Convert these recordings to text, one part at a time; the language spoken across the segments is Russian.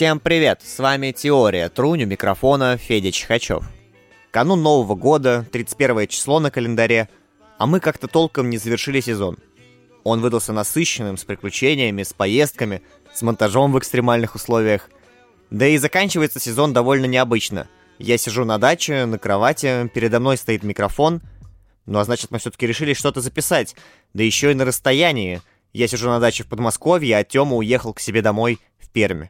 Всем привет! С вами Теория, трунь у микрофона Федя Чихачев. Канун Нового года, 31 число на календаре, а мы как-то толком не завершили сезон. Он выдался насыщенным, с приключениями, с поездками, с монтажом в экстремальных условиях. Да и заканчивается сезон довольно необычно. Я сижу на даче, на кровати, передо мной стоит микрофон. Ну а значит, мы все-таки решили что-то записать. Да еще и на расстоянии. Я сижу на даче в Подмосковье, а Тёма уехал к себе домой в Перми.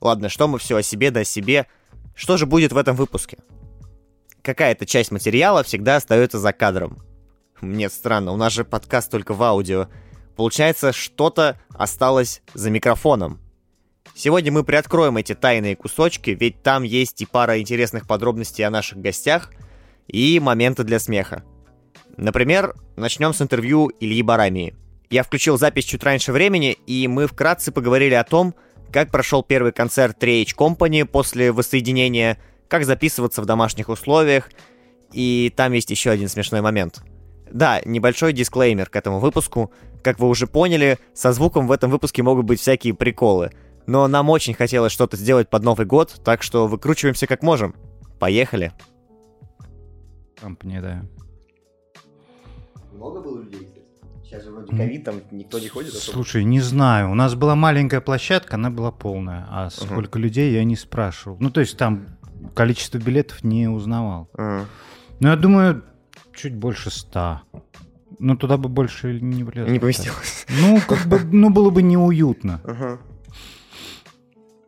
Ладно, что мы все о себе да о себе. Что же будет в этом выпуске? Какая-то часть материала всегда остается за кадром. Нет, странно, у нас же подкаст только в аудио. Получается, что-то осталось за микрофоном. Сегодня мы приоткроем эти тайные кусочки, ведь там есть и пара интересных подробностей о наших гостях, и моменты для смеха. Например, начнем с интервью Ильи Барамии. Я включил запись чуть раньше времени, и мы вкратце поговорили о том, как прошел первый концерт 3H Company после воссоединения, как записываться в домашних условиях, и там есть еще один смешной момент. Да, небольшой дисклеймер к этому выпуску. Как вы уже поняли, со звуком в этом выпуске могут быть всякие приколы. Но нам очень хотелось что-то сделать под Новый год, так что выкручиваемся как можем. Поехали. Компания, да. Много было людей, Сейчас же вроде ковид, там никто не ходит. Особо. Слушай, не знаю. У нас была маленькая площадка, она была полная. А сколько uh-huh. людей, я не спрашивал. Ну, то есть там количество билетов не узнавал. Uh-huh. Ну, я думаю, чуть больше ста. Ну, туда бы больше не влезло. Не поместилось. Ну, как бы, ну, было бы неуютно. Uh-huh.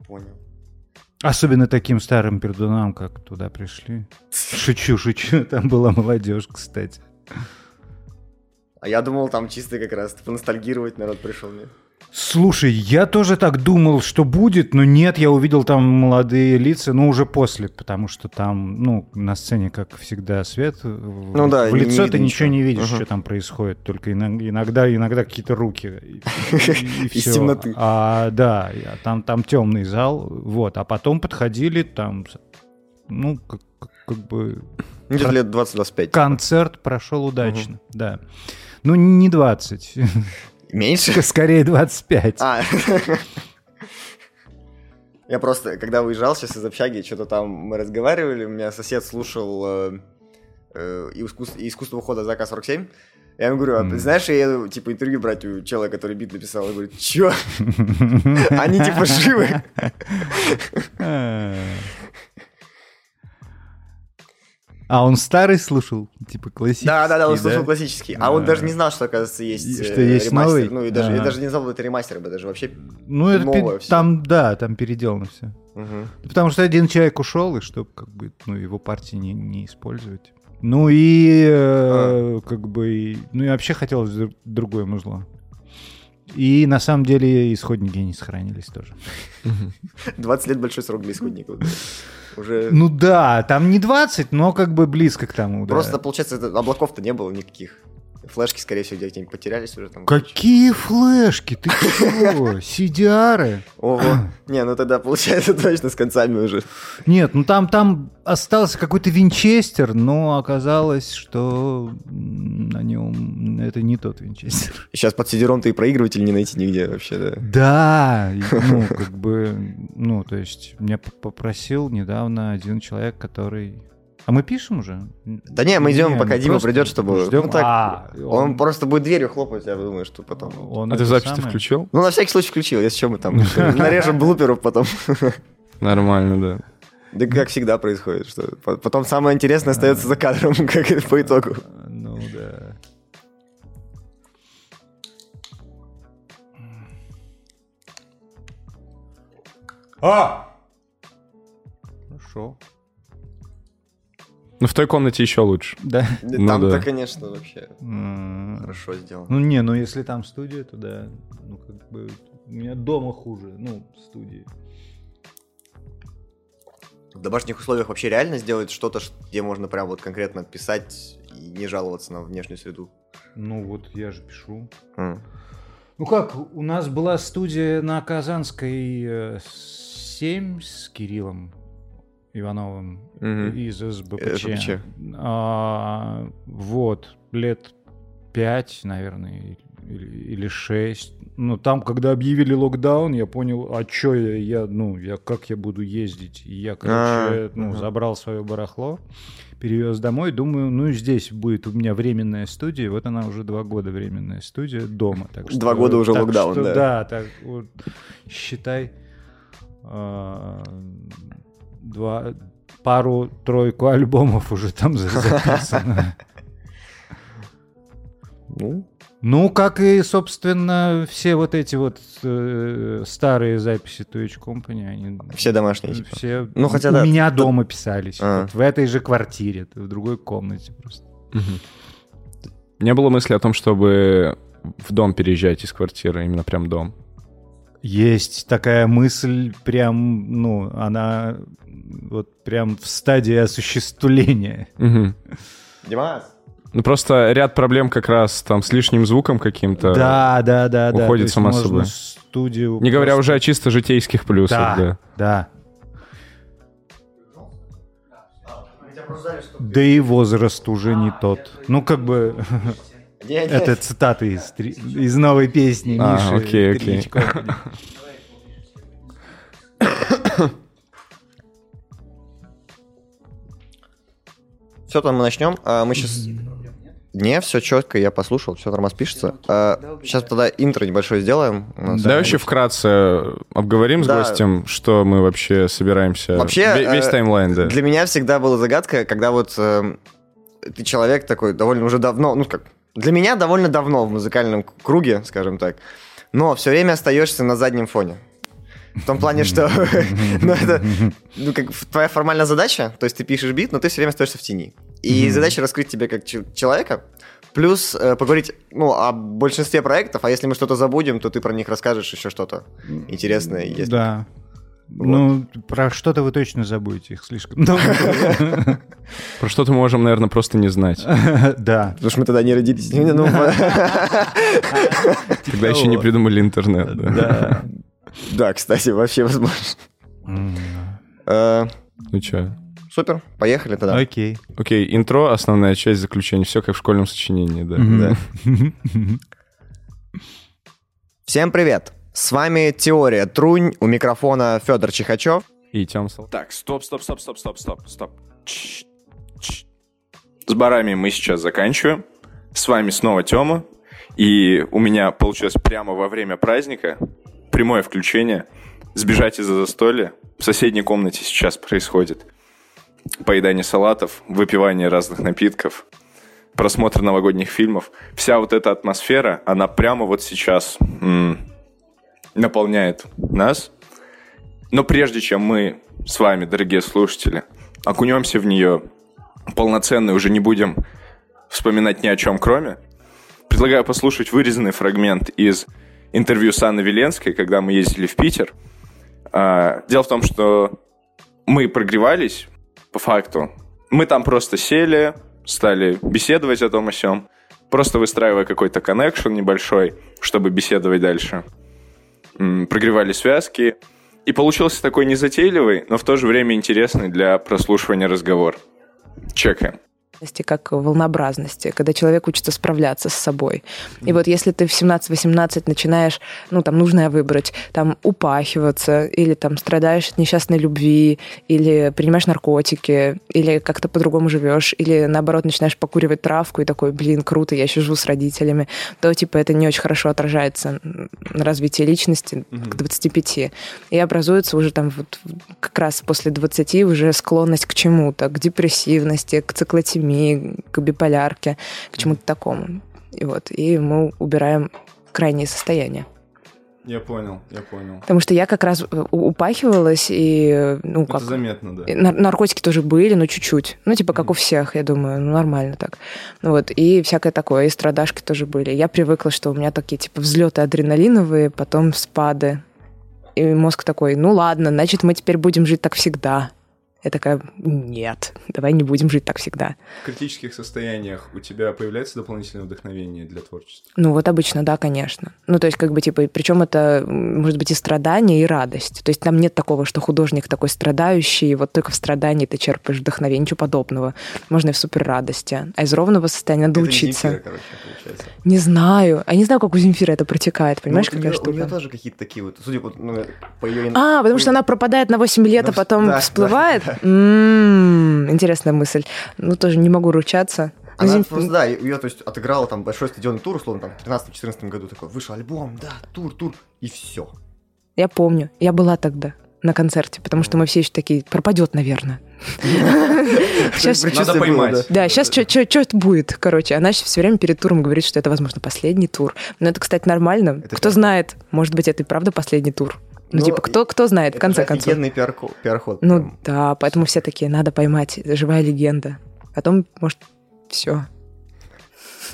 Понял. Особенно таким старым пердунам, как туда пришли. Шучу, шучу. Там была молодежь, кстати. А я думал, там чисто как раз поностальгировать народ пришел мне. Слушай, я тоже так думал, что будет, но нет, я увидел там молодые лица, но уже после, потому что там, ну, на сцене, как всегда, свет. Ну да, в лицо ты ничего не видишь, uh-huh. что там происходит, только иногда, иногда какие-то руки и, и все. Из темноты. А, да, там, там темный зал, вот, а потом подходили там, ну, как, как бы... Где-то лет 20-25. Концерт прошел удачно, да. Ну, не 20. Меньше? Скорее 25. А. Я просто, когда уезжал сейчас из общаги, что-то там мы разговаривали, у меня сосед слушал э, э, искусство, искусство ухода за АК-47. Я ему говорю, а, mm. знаешь, я еду, типа, интервью брать у человека, который бит написал. Я говорю, чё? Они, типа, живы? А он старый слушал, типа классический. Да, да, да, он слушал да? классический. А, а он даже не знал, что, оказывается, есть, что есть ремастер. Новый? Ну, и даже, а. я даже не знал, что это ремастер, это даже вообще Ну, это новое все. там, да, там переделано все. Угу. Потому что один человек ушел, и чтобы как бы, ну, его партии не, не использовать. Ну и э, а. как бы, ну и вообще хотелось другое музло. И на самом деле исходники не сохранились тоже. 20 лет большой срок для исходников. Уже... Ну да, там не 20, но как бы близко к тому. Просто, да. получается, облаков-то не было никаких. Флешки, скорее всего, где-нибудь потерялись уже там. Какие флешки? Ты чего? Сидиары? Ого. Не, ну тогда получается точно с концами уже. Нет, ну там, там остался какой-то винчестер, но оказалось, что на нем это не тот винчестер. Сейчас под сидером-то и проигрыватель не найти нигде вообще, да? Да, ну как бы, ну то есть меня попросил недавно один человек, который а мы пишем уже? Да не, мы идем, не, пока Дима придет, чтобы... Ждем. Ну, так, а, он... он просто будет дверью хлопать, я думаю, что потом... Он а ты запись самое... включил? Ну, на всякий случай включил, если что, мы там нарежем блуперов потом. Нормально, да. Да как всегда происходит, что потом самое интересное остается за кадром, как по итогу. Ну да. А! Хорошо. Ну, в той комнате еще лучше. Да. Ну, Там-то, да. конечно, вообще хорошо сделано. Ну, не, ну если там студия, то да. Ну, как бы у меня дома хуже, ну, студии. В домашних условиях вообще реально сделать что-то, где можно прям вот конкретно писать и не жаловаться на внешнюю среду? Ну, вот я же пишу. Ну как, у нас была студия на Казанской 7 э, с Кириллом. Ивановым угу. из СБПЧ. СБПЧ. А, вот, лет пять, наверное, или, или шесть. ну, там, когда объявили локдаун, я понял, а что я, я, ну, я, как я буду ездить? И я, короче, а, ну, забрал свое барахло, перевез домой, думаю, ну, здесь будет у меня временная студия, вот она уже два года временная студия дома. Так что, два года уже так локдаун, что, да? Да, так вот, считай, э, два, пару-тройку альбомов уже там записано. Ну, ну, как и, собственно, все вот эти вот э, старые записи Twitch Company, они... Все домашние, типа. Все ну, хотя, у да, меня тут... дома писались. А. Вот в этой же квартире, в другой комнате просто. Угу. Не было мысли о том, чтобы в дом переезжать из квартиры, именно прям дом? Есть такая мысль, прям, ну, она вот прям в стадии осуществления. Угу. Димас! Ну, просто ряд проблем как раз там с лишним звуком каким-то да, да, да, уходит да. само собой. Студию Не просто... говоря уже о чисто житейских плюсах. Да, да. Да и возраст уже не тот. Ну, как бы... Это цитаты из, из новой песни а, Миши. окей, окей. Все, там мы начнем. А, мы сейчас... Не, все четко, я послушал, все нормально пишется. А, сейчас тогда интро небольшое сделаем. Да, вообще вкратце обговорим да. с гостем, что мы вообще собираемся. Вообще, весь э, таймлайн, да. Для меня всегда была загадка, когда вот э, ты человек такой довольно уже давно, ну как, для меня довольно давно в музыкальном круге, скажем так, но все время остаешься на заднем фоне. В том плане, что ну, это ну, как твоя формальная задача, то есть ты пишешь бит, но ты все время остаешься в тени. И задача раскрыть тебя как человека, плюс э, поговорить ну, о большинстве проектов, а если мы что-то забудем, то ты про них расскажешь еще что-то интересное. Если... Да. Вот. Ну, про что-то вы точно забудете, их слишком много. Про что-то мы можем, наверное, просто не знать. Да. Потому что мы тогда не родились. Ну, тогда еще не придумали интернет. Да. Да, кстати, вообще возможно. Э, ну что? Супер, поехали тогда. Окей. Окей, интро, основная часть, заключения. Все как в школьном сочинении, да. Всем привет. С вами Теория Трунь, у микрофона Федор Чихачев. И Тём Так, стоп, стоп, стоп, стоп, стоп, стоп, стоп. С барами мы сейчас заканчиваем. С вами снова Тёма. И у меня получилось прямо во время праздника прямое включение. Сбежать из-за застолья. В соседней комнате сейчас происходит поедание салатов, выпивание разных напитков, просмотр новогодних фильмов. Вся вот эта атмосфера, она прямо вот сейчас м- наполняет нас. Но прежде чем мы с вами, дорогие слушатели, окунемся в нее полноценно и уже не будем вспоминать ни о чем кроме, предлагаю послушать вырезанный фрагмент из интервью с Анной Веленской, когда мы ездили в Питер. А, дело в том, что мы прогревались, по факту. Мы там просто сели, стали беседовать о том о сём, просто выстраивая какой-то коннекшн небольшой, чтобы беседовать дальше. Прогревали связки. И получился такой незатейливый, но в то же время интересный для прослушивания разговор. Чекаем как волнообразности, когда человек учится справляться с собой. И вот если ты в 17-18 начинаешь, ну, там, нужное выбрать, там, упахиваться, или там страдаешь от несчастной любви, или принимаешь наркотики, или как-то по-другому живешь, или наоборот начинаешь покуривать травку и такой, блин, круто, я еще живу с родителями, то, типа, это не очень хорошо отражается на развитии личности к 25. И образуется уже там вот как раз после 20 уже склонность к чему-то, к депрессивности, к циклотемии, булимии, к биполярке, к чему-то такому. И вот, и мы убираем крайнее состояние. Я понял, я понял. Потому что я как раз э, упахивалась, и, ну, Это как... заметно, да. Наркотики тоже были, но чуть-чуть. Ну, типа, как mm. у всех, я думаю, ну, нормально так. Вот, и всякое такое, и страдашки тоже были. Я привыкла, что у меня такие, типа, взлеты адреналиновые, потом спады. И мозг такой, ну, ладно, значит, мы теперь будем жить так всегда. Я такая, нет, давай не будем жить так всегда. В критических состояниях у тебя появляется дополнительное вдохновение для творчества? Ну вот обычно, да, конечно. Ну то есть как бы типа, причем это может быть и страдание, и радость. То есть там нет такого, что художник такой страдающий, и вот только в страдании ты черпаешь вдохновение, ничего подобного. Можно и в супер радости. А из ровного состояния надо Это учиться. Земфира, короче, получается. Не знаю. А не знаю, как у Земфира это протекает, понимаешь, Ну, вот какая у неё- У нее штука? тоже какие-то такие вот, судя по, ну, по ее... А, потому что она пропадает на 8 лет, Ну, а потом да, всплывает? М, Интересная мысль. Ну, тоже не могу ручаться. Она Земф- просто, да, ее, то есть, отыграла там большой стадионный тур, условно, там, в 13-14 году такой, вышел альбом, да, тур, тур, и все. Я помню. Я была тогда на концерте, потому что мы все еще такие, пропадет, наверное. Сейчас, Надо поймать. да, сейчас что-то будет, короче. Она все время перед туром говорит, что это, возможно, последний тур. Но это, кстати, нормально. Кто знает, может быть, это и правда последний тур. Ну, Ну, типа, кто, кто знает, в конце концов. офигенный пиар-ход. пиар-ход Ну прям. да, поэтому все такие, надо поймать, это живая легенда. Потом, может, все.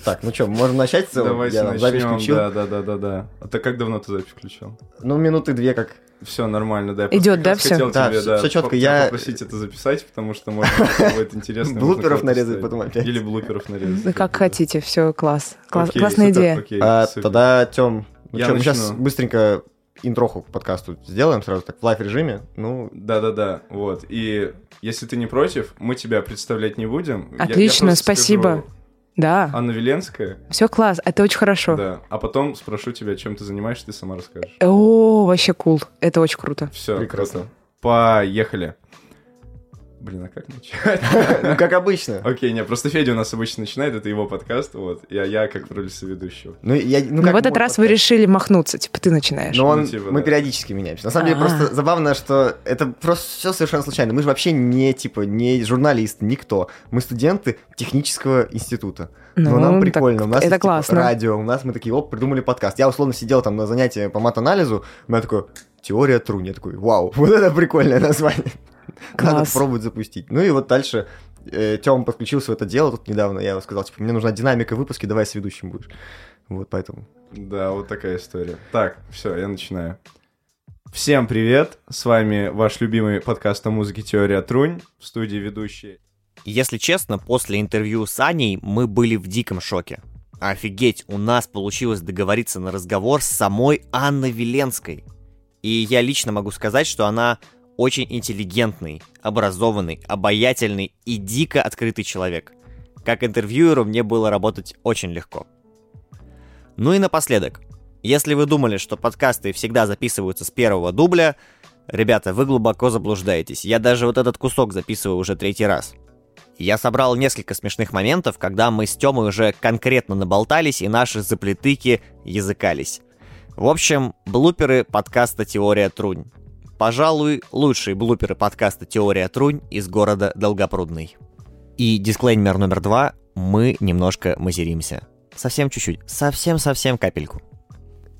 Так, ну что, можем начать? Давайте Я там запись начнем. включил. Да, да, да, да, да. А ты как давно ты запись включил? Ну, минуты две как. Все нормально, да. как да, всё? Хотел Да, тебе, всё- да, всё чётко, по- я- попросить это записать, потому что может будет интересно. Блуперов нарезать потом опять. Или блуперов нарезать. Ну, как хотите, все, класс. Классная идея. А, тогда, Тём, ну Я сейчас быстренько интроху к подкасту сделаем сразу так в лайв-режиме. Ну, Да-да-да, вот. И если ты не против, мы тебя представлять не будем. Я- я Отлично, просто спасибо. скажу, Да, Анна Веленская, все класс, это очень хорошо. да. А потом спрошу тебя, чем ты занимаешься, ты сама расскажешь. О, вообще кул, это очень круто. Все, Прекрасно. круто. Поехали. Блин, а как начать? ну как обычно. Окей, не, просто Федя у нас обычно начинает, это его подкаст, вот. Я, я как в роли соведущего. Ну, я, ну, Но как в этот раз вы решили махнуться, типа ты начинаешь. Но он, Ну, типа, мы периодически меняемся. На самом деле, А. просто забавно, что это просто все совершенно случайно. Мы же вообще не, типа, не журналисты, никто. Мы студенты технического института. Но Ну, нам прикольно. У нас это типа, классно. радио, у нас мы такие, оп, придумали подкаст. Я условно сидел там на занятии по мат-анализу, у меня такой, теория трун. Я такой, вау, вот это прикольное название. Надо Класс. попробовать запустить. Ну и вот дальше Тём подключился в это дело тут недавно. Я ему сказал, типа, мне нужна динамика выпуски, давай с ведущим будешь. Вот поэтому. Да, вот такая история. Так, все, я начинаю. Всем привет! С вами ваш любимый подкаст о музыке «Теория Трунь». В студии ведущие Если честно, после интервью с Аней мы были в диком шоке. Офигеть, у нас получилось договориться на разговор с самой Анной Веленской. И я лично могу сказать, что она очень интеллигентный, образованный, обаятельный и дико открытый человек. Как интервьюеру мне было работать очень легко. Ну и напоследок. Если вы думали, что подкасты всегда записываются с первого дубля, ребята, вы глубоко заблуждаетесь. Я даже вот этот кусок записываю уже третий раз. Я собрал несколько смешных моментов, когда мы с Тёмой уже конкретно наболтались и наши заплетыки языкались. В общем, блуперы подкаста «Теория Трунь». Пожалуй, лучшие блуперы подкаста «Теория Трунь» из города Долгопрудный. И дисклеймер номер два. Мы немножко мазеримся. Совсем чуть-чуть. Совсем-совсем капельку.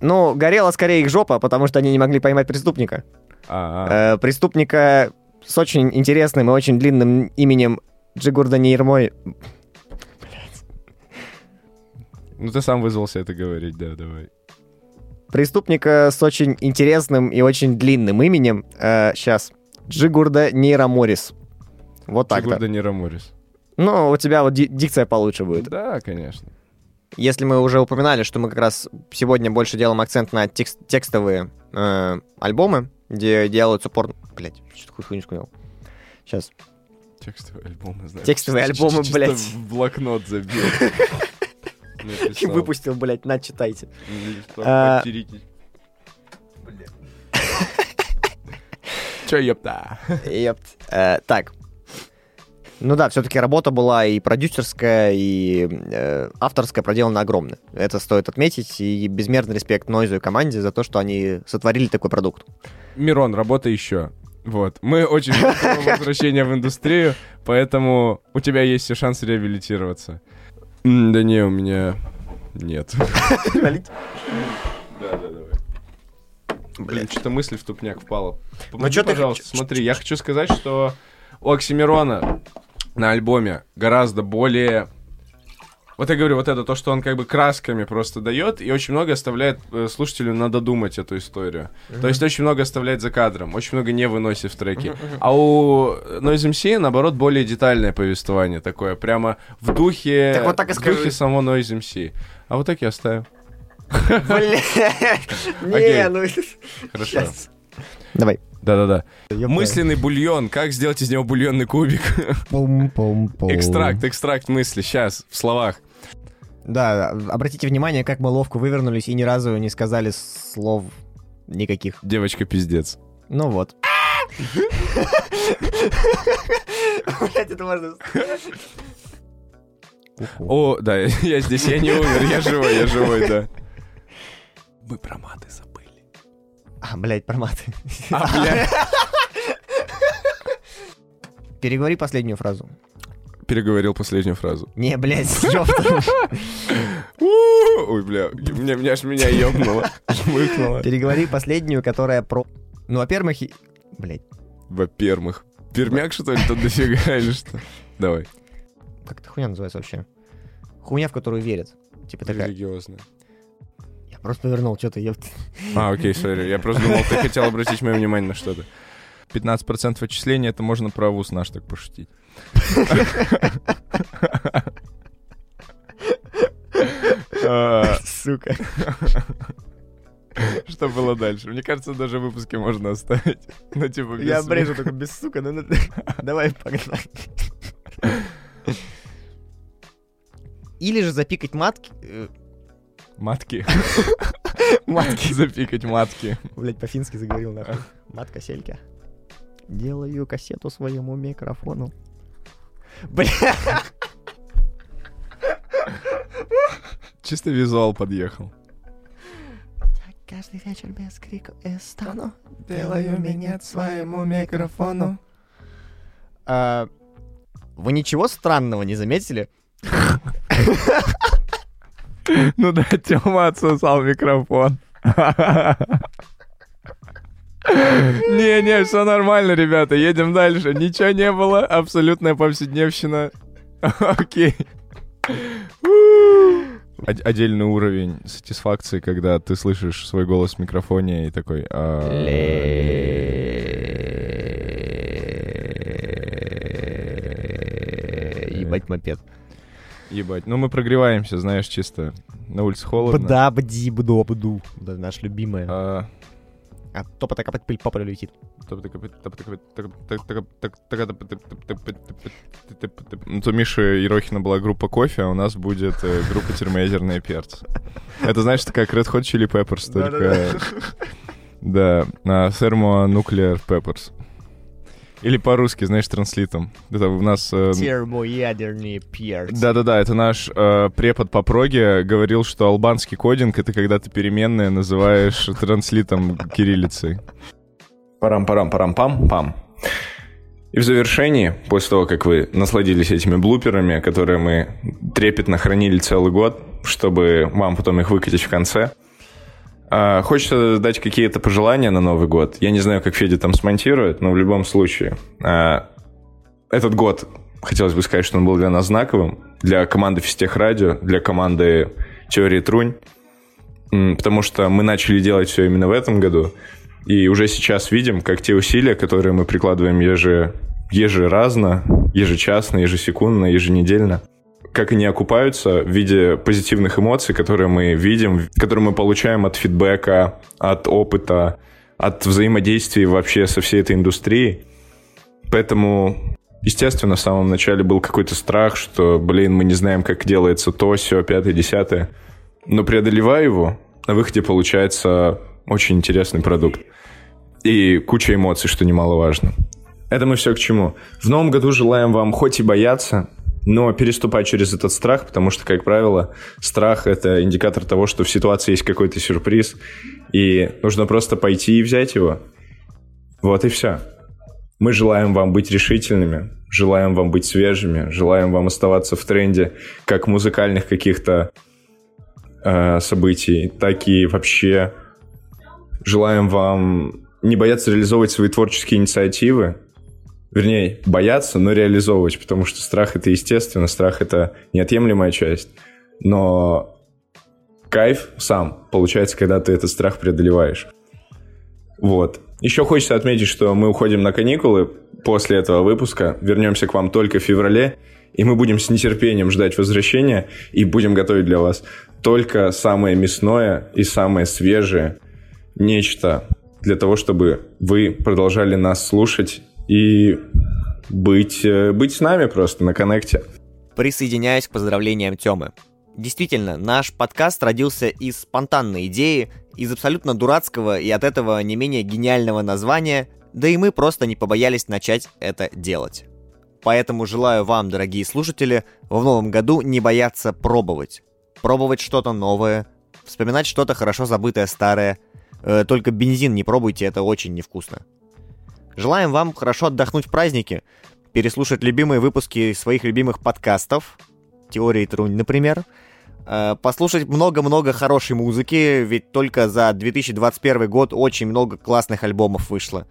Ну, горела скорее их жопа, потому что они не могли поймать преступника. А, Э, преступника с очень интересным и очень длинным именем Джигурда Нейрмой. ну ты сам вызвался это говорить, да, давай. Преступника с очень интересным и очень длинным именем. сейчас. Джигурда Нейроморис. Вот так-то. Сигурда Нераморис. Ну, у тебя вот ди- дикция получше будет. Да, конечно. Если мы уже упоминали, что мы как раз сегодня больше делаем акцент на текст- текстовые э, альбомы, где делаются упор... Блять, что такую хуйню сказал? Сейчас. Текстовые альбомы, знаешь. Текстовые альбомы, блядь. в блокнот забил. Написал. Выпустил, блять, на, читайте. Или что, А. ёпта? Епт. Э, так. Ну да, все-таки работа была и продюсерская, и э, авторская проделана огромная. Это стоит отметить. И безмерный респект Нойзу и команде за то, что они сотворили такой продукт. Мирон, работа еще. Вот. Мы очень ждем возвращения в индустрию, поэтому у тебя есть все шансы реабилитироваться. М, Да не, у меня нет. Да, да, давай. Блин, что-то мысль в тупняк впала. Помоги, чё ты пожалуйста, х- смотри, я хочу сказать, что у Оксимирона на альбоме гораздо более Вот я говорю, вот это то, что он как бы красками просто дает, и очень много оставляет э, слушателю надо думать эту историю. Mm-hmm. То есть очень много оставляет за кадром, очень много не выносит в треки. Mm-hmm. А у Noise MC, наоборот, более детальное повествование такое, прямо в духе, так вот так и в духе само Noise MC. А вот так я оставил. Бля, не, ну... Хорошо. Давай. Да-да-да. Мысленный бульон. Как сделать из него бульонный кубик? Экстракт, экстракт мысли. Сейчас, в словах. Да, обратите внимание, как мы ловко вывернулись и ни разу не сказали слов никаких. Девочка пиздец. Ну вот. Блять, это можно... О, да, я здесь, я не умер, я живой, я живой, да. Мы про маты забыли. А, блядь, про маты. А, блядь. Переговори последнюю фразу. Переговорил последнюю фразу. Не, блядь, ёпта. Ой, бля, меня, меня аж меня ёбнуло. Мыкнуло. Переговори последнюю, которая про... Ну, во-первых, блядь. Во-первых. Пермяк, что ли, тут дофига или что? Давай. Как это хуйня называется вообще? Хуйня, в которую верят. Типа такая. Религиозная. Я просто повернул, что-то я... А, окей, сори. Я просто думал, ты хотел обратить мое внимание на что-то. 15% отчисления, это можно про вуз наш так пошутить. Сука. Что было дальше? Мне кажется, даже выпуски можно оставить. Ну, типа, без Я обрежу только без сука, ну, ну давай погнали. Или же запикать матки. э, Матки. Матки. Запикать матки. Блять, по-фински заговорил нахуй. Матка селька. Делаю кассету своему микрофону. Бля. Чисто визуал подъехал. Каждый вечер без крика и стану. Делаю минет своему микрофону. А, вы ничего странного не заметили? Ну да, Тёма отсосал микрофон. Не-не, все нормально, ребята, едем дальше. Ничего не было, абсолютная повседневщина. Окей. Отдельный уровень сатисфакции, когда ты слышишь свой голос в микрофоне и такой... а, Ебать мопед. Ебать. Ну мы прогреваемся, знаешь, чисто. На улице холодно. Бда, бди, бдо, бду. Наш любимая. А, топа такая пыль по полю летит. Ну, то Миша Ерохина была группа кофе, а у нас будет э, группа термоядерные перцы. Это, знаешь, такая Red Hot Chili Peppers, только... Да, а, Thermonuclear Peppers. Или по-русски, знаешь, транслитом. Это у нас... э, Термоядерный перц. Да-да-да, это наш э, препод по проге говорил, что албанский кодинг — это когда ты переменные называешь транслитом кириллицей. Парам-парам-парам-пам-пам. И в завершении, после того, как вы насладились этими блуперами, которые мы трепетно хранили целый год, чтобы вам потом их выкатить в конце, а, хочется дать какие-то пожелания на Новый год. Я не знаю, как Федя там смонтирует, но в любом случае. а, Этот год, хотелось бы сказать, что он был для нас знаковым, для команды Физтех Радио, для команды Теории Трунь, потому что мы начали делать все именно в этом году, и уже сейчас видим, как те усилия, которые мы прикладываем еже, ежеразно, ежечасно, ежесекундно, еженедельно, как они окупаются в виде позитивных эмоций, которые мы видим, которые мы получаем от фидбэка, от опыта, от взаимодействия вообще со всей этой индустрией. Поэтому, естественно, в самом начале был какой-то страх, что, блин, мы не знаем, как делается то, все, пятое, десятое. Но преодолевая его, на выходе получается очень интересный продукт. И куча эмоций, что немаловажно. Это мы все к чему. В новом году желаем вам хоть и бояться, но переступать через этот страх, потому что, как правило, страх — это индикатор того, что в ситуации есть какой-то сюрприз, и нужно просто пойти и взять его. Вот и все. Мы желаем вам быть решительными, желаем вам быть свежими, желаем вам оставаться в тренде как музыкальных каких-то э, событий, так и вообще желаем вам не бояться реализовывать свои творческие инициативы, вернее, бояться, но реализовывать, потому что страх это естественно, страх это неотъемлемая часть. Но кайф сам получается, когда ты этот страх преодолеваешь. Вот. Еще хочется отметить, что мы уходим на каникулы после этого выпуска, вернемся к вам только в феврале, и мы будем с нетерпением ждать возвращения и будем готовить для вас только самое мясное и самое свежее, нечто для того, чтобы вы продолжали нас слушать и быть, э, быть с нами просто на коннекте. Присоединяюсь к поздравлениям Тёмы. Действительно, наш подкаст родился из спонтанной идеи, из абсолютно дурацкого и от этого не менее гениального названия, да и мы просто не побоялись начать это делать. Поэтому желаю вам, дорогие слушатели, в новом году не бояться пробовать. Пробовать что-то новое, вспоминать что-то хорошо забытое старое. Э, только бензин не пробуйте, это очень невкусно. Желаем вам хорошо отдохнуть в празднике, переслушать любимые выпуски своих любимых подкастов, теории Трунь, например, э, послушать много-много хорошей музыки, ведь только за 2021 год очень много классных альбомов вышло.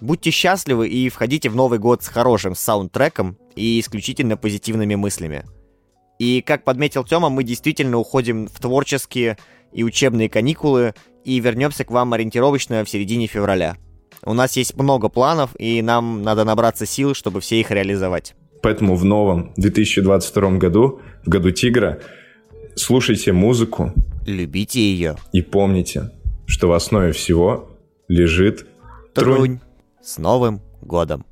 Будьте счастливы и входите в Новый год с хорошим саундтреком и исключительно позитивными мыслями. И, как подметил Тёма, мы действительно уходим в творческие и учебные каникулы и вернемся к вам ориентировочно в середине февраля. У нас есть много планов, и нам надо набраться сил, чтобы все их реализовать. Поэтому в новом 2022 году, в году тигра, слушайте музыку. Любите ее. И помните, что в основе всего лежит трунь. трунь. С Новым годом!